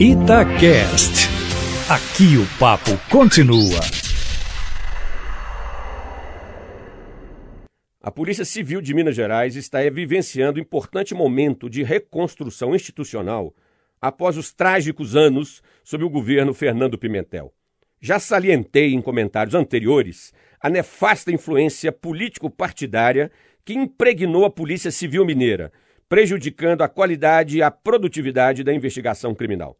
Itacast. Aqui o papo continua. A Polícia Civil de Minas Gerais está vivenciando importante momento de reconstrução institucional após os trágicos anos sob o governo Fernando Pimentel. Já salientei em comentários anteriores a nefasta influência político-partidária que impregnou a Polícia Civil Mineira, prejudicando a qualidade e a produtividade da investigação criminal.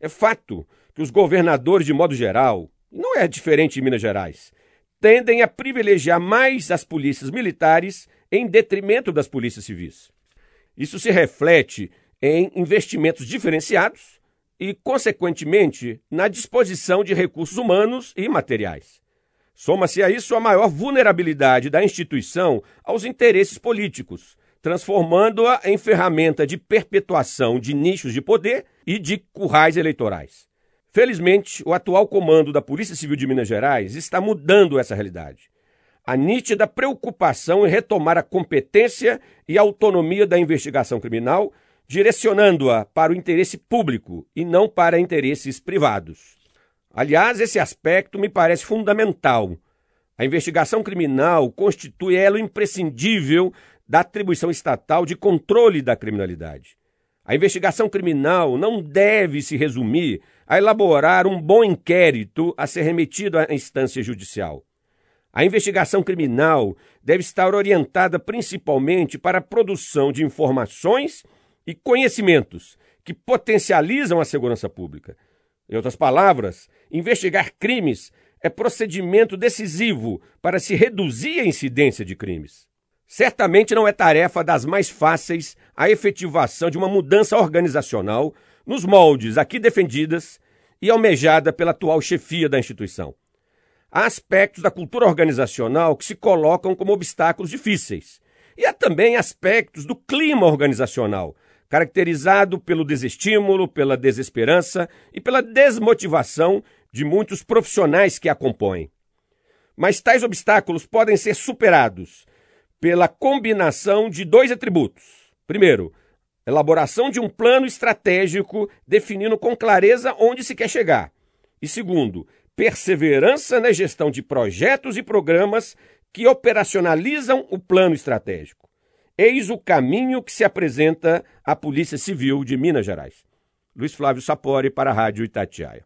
É fato que os governadores, de modo geral, não é diferente em Minas Gerais, tendem a privilegiar mais as polícias militares em detrimento das polícias civis. Isso se reflete em investimentos diferenciados e, consequentemente, na disposição de recursos humanos e materiais. Soma-se a isso a maior vulnerabilidade da instituição aos interesses políticos, transformando-a em ferramenta de perpetuação de nichos de poder e de currais eleitorais. Felizmente, o atual comando da Polícia Civil de Minas Gerais está mudando essa realidade. A nítida preocupação em retomar a competência e autonomia da investigação criminal direcionando-a para o interesse público e não para interesses privados. Aliás, esse aspecto me parece fundamental. A investigação criminal constitui elo imprescindível da atribuição estatal de controle da criminalidade. A investigação criminal não deve se resumir a elaborar um bom inquérito a ser remetido à instância judicial. A investigação criminal deve estar orientada principalmente para a produção de informações e conhecimentos que potencializam a segurança pública. Em outras palavras, investigar crimes é procedimento decisivo para se reduzir a incidência de crimes. Certamente não é tarefa das mais fáceis a efetivação de uma mudança organizacional nos moldes aqui defendidas e almejada pela atual chefia da instituição. Há aspectos da cultura organizacional que se colocam como obstáculos difíceis. E há também aspectos do clima organizacional caracterizado pelo desestímulo, pela desesperança e pela desmotivação de muitos profissionais que a compõem. Mas tais obstáculos podem ser superados pela combinação de dois atributos. Primeiro, elaboração de um plano estratégico definindo com clareza onde se quer chegar. E segundo, perseverança na gestão de projetos e programas que operacionalizam o plano estratégico. Eis o caminho que se apresenta à Polícia Civil de Minas Gerais. Luiz Flávio Sapori para a Rádio Itatiaia.